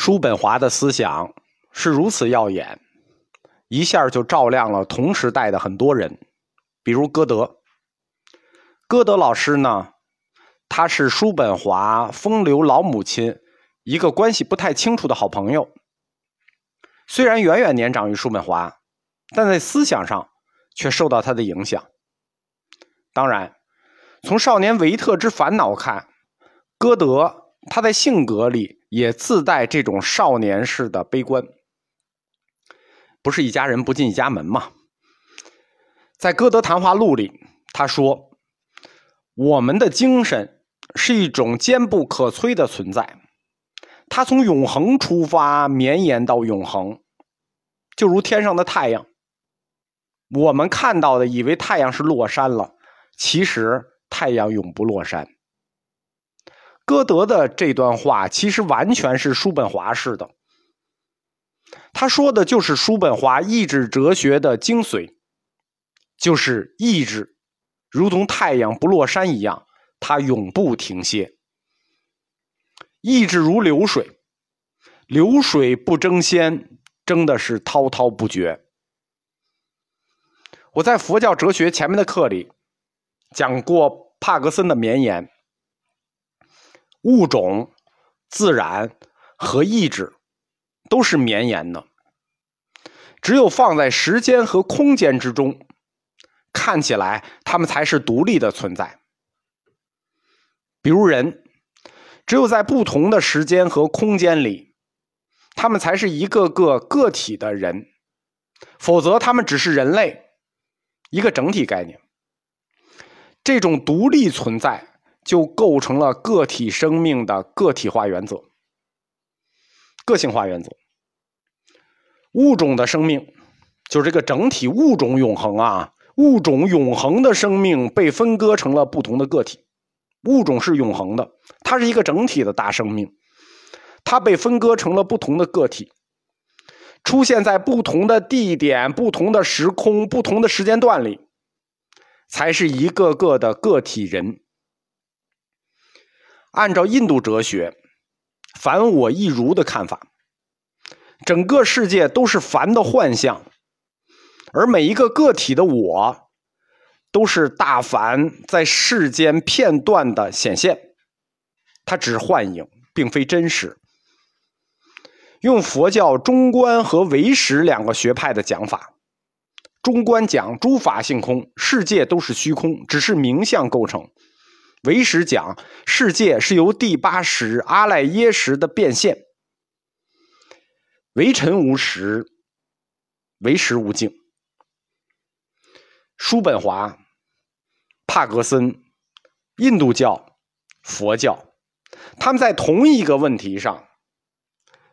叔本华的思想是如此耀眼，一下就照亮了同时代的很多人，比如歌德。歌德老师呢，他是叔本华风流老母亲一个关系不太清楚的好朋友。虽然远远年长于叔本华，但在思想上却受到他的影响。当然，从少年维特之烦恼看，歌德他在性格里也自带这种少年式的悲观。不是一家人不进一家门嘛？在《歌德谈话录》里，他说：“我们的精神是一种坚不可摧的存在，它从永恒出发，绵延到永恒，就如天上的太阳。我们看到的，以为太阳是落山了。”其实太阳永不落山。歌德的这段话其实完全是叔本华式的，他说的就是叔本华意志哲学的精髓，就是意志如同太阳不落山一样，它永不停歇。意志如流水，流水不争先，争的是滔滔不绝。我在佛教哲学前面的课里。讲过帕格森的绵延：物种、自然和意志都是绵延的，只有放在时间和空间之中，看起来它们才是独立的存在。比如人，只有在不同的时间和空间里，他们才是一个个个体的人，否则他们只是人类一个整体概念。这种独立存在就构成了个体生命的个体化原则、个性化原则。物种的生命就是这个整体物种永恒啊，物种永恒的生命被分割成了不同的个体。物种是永恒的，它是一个整体的大生命，它被分割成了不同的个体，出现在不同的地点、不同的时空、不同的时间段里。才是一个个的个体人。按照印度哲学“凡我亦如”的看法，整个世界都是凡的幻象，而每一个个体的我，都是大凡在世间片段的显现，它只是幻影，并非真实。用佛教中观和唯识两个学派的讲法。中观讲诸法性空，世界都是虚空，只是名相构成；唯识讲世界是由第八识阿赖耶识的变现。唯尘无实，唯识无境。叔本华、帕格森、印度教、佛教，他们在同一个问题上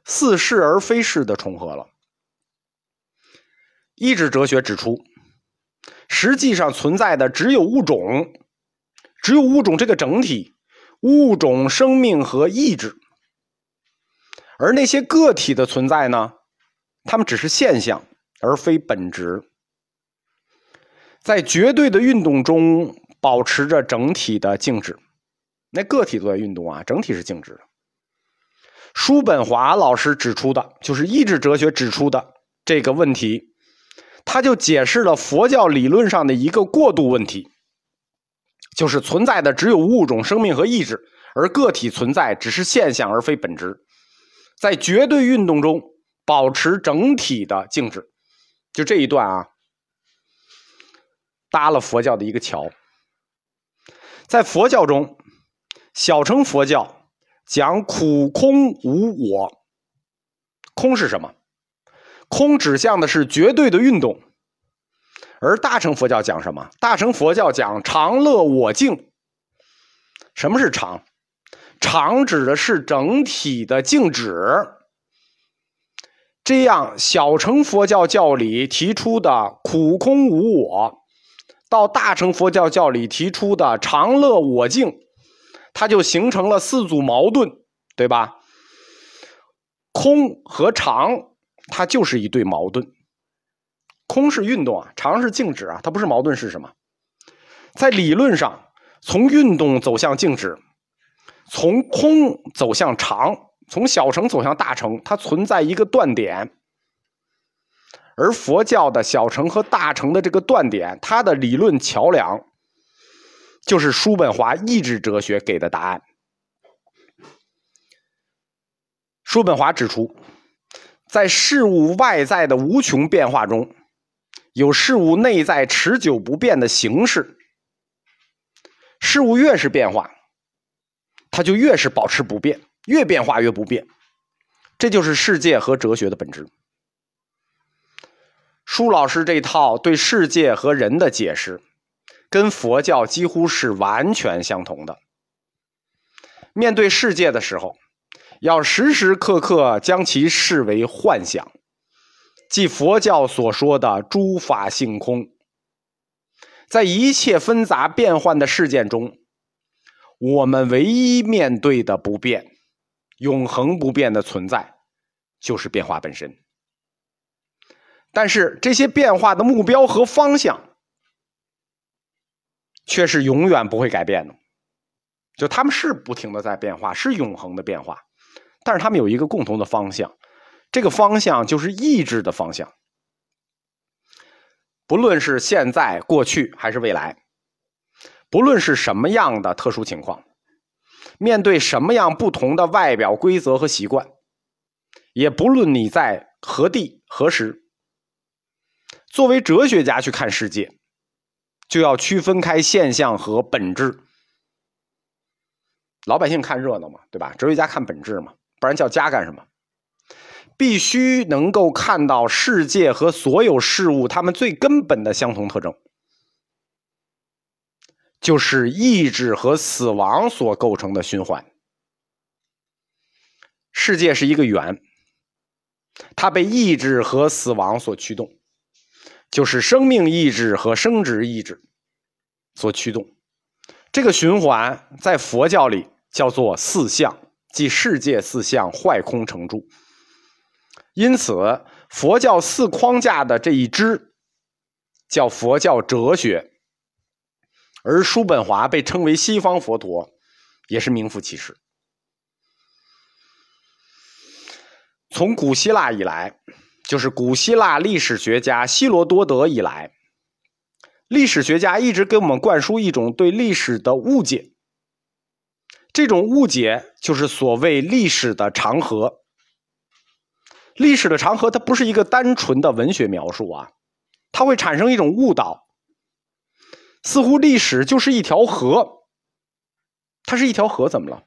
似是而非是的重合了。意志哲学指出，实际上存在的只有物种，只有物种这个整体，物种、生命和意志，而那些个体的存在呢，它们只是现象，而非本质。在绝对的运动中保持着整体的静止，那个体都在运动啊，整体是静止的。叔本华老师指出的，就是意志哲学指出的这个问题。他就解释了佛教理论上的一个过渡问题，就是存在的只有物种、生命和意志，而个体存在只是现象而非本质，在绝对运动中保持整体的静止。就这一段啊，搭了佛教的一个桥。在佛教中，小乘佛教讲苦空无我，空是什么？空指向的是绝对的运动，而大乘佛教讲什么？大乘佛教讲常乐我净。什么是常？常指的是整体的静止。这样，小乘佛教教理提出的苦空无我，到大乘佛教教理提出的常乐我净，它就形成了四组矛盾，对吧？空和常。它就是一对矛盾，空是运动啊，长是静止啊，它不是矛盾是什么？在理论上，从运动走向静止，从空走向长，从小乘走向大乘，它存在一个断点。而佛教的小乘和大乘的这个断点，它的理论桥梁，就是叔本华意志哲学给的答案。叔本华指出，在事物外在的无穷变化中，有事物内在持久不变的形式。事物越是变化，它就越是保持不变，越变化越不变。这就是世界和哲学的本质。舒老师这套对世界和人的解释，跟佛教几乎是完全相同的。面对世界的时候，要时时刻刻将其视为幻想，即佛教所说的诸法性空。在一切纷杂变幻的事件中，我们唯一面对的不变、永恒不变的存在，就是变化本身。但是这些变化的目标和方向，却是永远不会改变的。就他们是不停的在变化，是永恒的变化，但是他们有一个共同的方向，这个方向就是意志的方向。不论是现在、过去还是未来，不论是什么样的特殊情况，面对什么样不同的外表规则和习惯，也不论你在何地何时。作为哲学家去看世界，就要区分开现象和本质。老百姓看热闹嘛，对吧？哲学家看本质嘛，不然叫家干什么？必须能够看到世界和所有事物它们最根本的相同特征，就是意志和死亡所构成的循环。世界是一个圆，它被意志和死亡所驱动。就是生命意志和生殖意志所驱动，这个循环在佛教里叫做四相，即世界四相坏空成住。因此，佛教四框架的这一支叫佛教哲学，而叔本华被称为西方佛陀，也是名副其实。从古希腊以来。就是古希腊历史学家希罗多德以来，历史学家一直给我们灌输一种对历史的误解。这种误解就是所谓历史的长河。历史的长河，它不是一个单纯的文学描述啊，它会产生一种误导，似乎历史就是一条河。它是一条河，怎么了？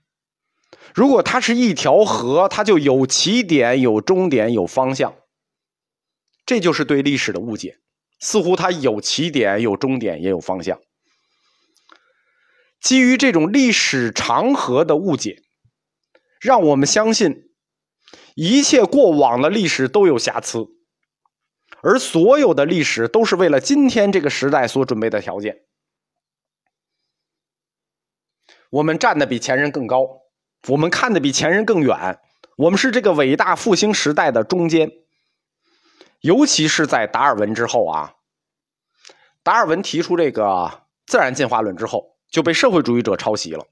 如果它是一条河，它就有起点、有终点、有方向。这就是对历史的误解，似乎它有起点、有终点、也有方向。基于这种历史长河的误解，让我们相信一切过往的历史都有瑕疵，而所有的历史都是为了今天这个时代所准备的条件。我们站的比前人更高，我们看的比前人更远，我们是这个伟大复兴时代的中间。尤其是在达尔文之后啊，达尔文提出这个自然进化论之后，就被社会主义者抄袭了。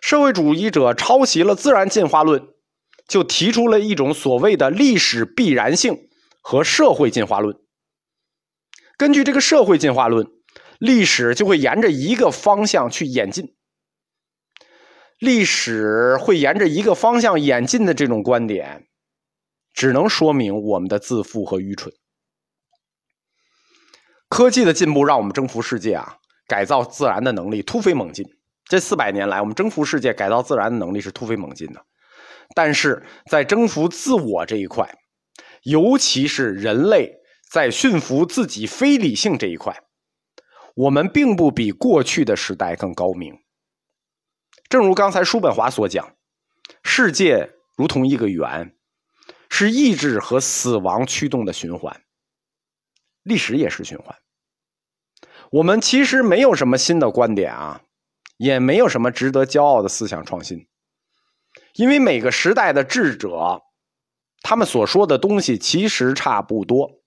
社会主义者抄袭了自然进化论，就提出了一种所谓的历史必然性和社会进化论。根据这个社会进化论，历史就会沿着一个方向去演进。历史会沿着一个方向演进的这种观点。只能说明我们的自负和愚蠢。科技的进步让我们征服世界啊，改造自然的能力突飞猛进。这四百年来，我们征服世界、改造自然的能力是突飞猛进的。但是在征服自我这一块，尤其是人类在驯服自己非理性这一块，我们并不比过去的时代更高明。正如刚才叔本华所讲，世界如同一个圆。是意志和死亡驱动的循环，历史也是循环。我们其实没有什么新的观点啊，也没有什么值得骄傲的思想创新，因为每个时代的智者，他们所说的东西其实差不多。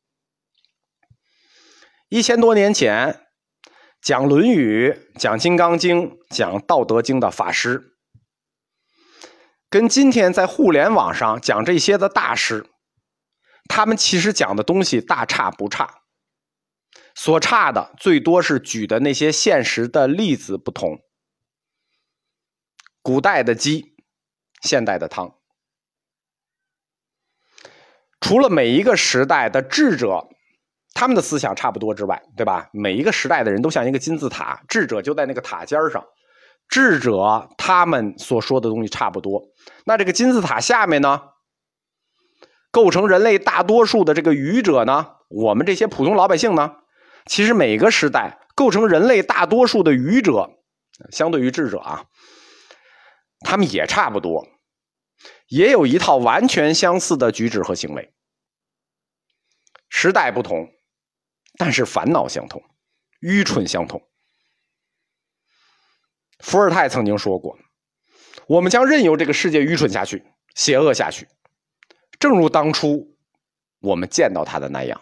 一千多年前讲《论语》、讲《金刚经》、讲《道德经》的法师。跟今天在互联网上讲这些的大师，他们其实讲的东西大差不差，所差的最多是举的那些现实的例子不同。古代的鸡，现代的汤。除了每一个时代的智者，他们的思想差不多之外，对吧？每一个时代的人都像一个金字塔，智者就在那个塔尖上。智者他们所说的东西差不多，那这个金字塔下面呢，构成人类大多数的这个愚者呢，我们这些普通老百姓呢，其实每个时代构成人类大多数的愚者，相对于智者啊，他们也差不多，也有一套完全相似的举止和行为。时代不同，但是烦恼相同，愚蠢相同。伏尔泰曾经说过：“我们将任由这个世界愚蠢下去，邪恶下去，正如当初我们见到他的那样。”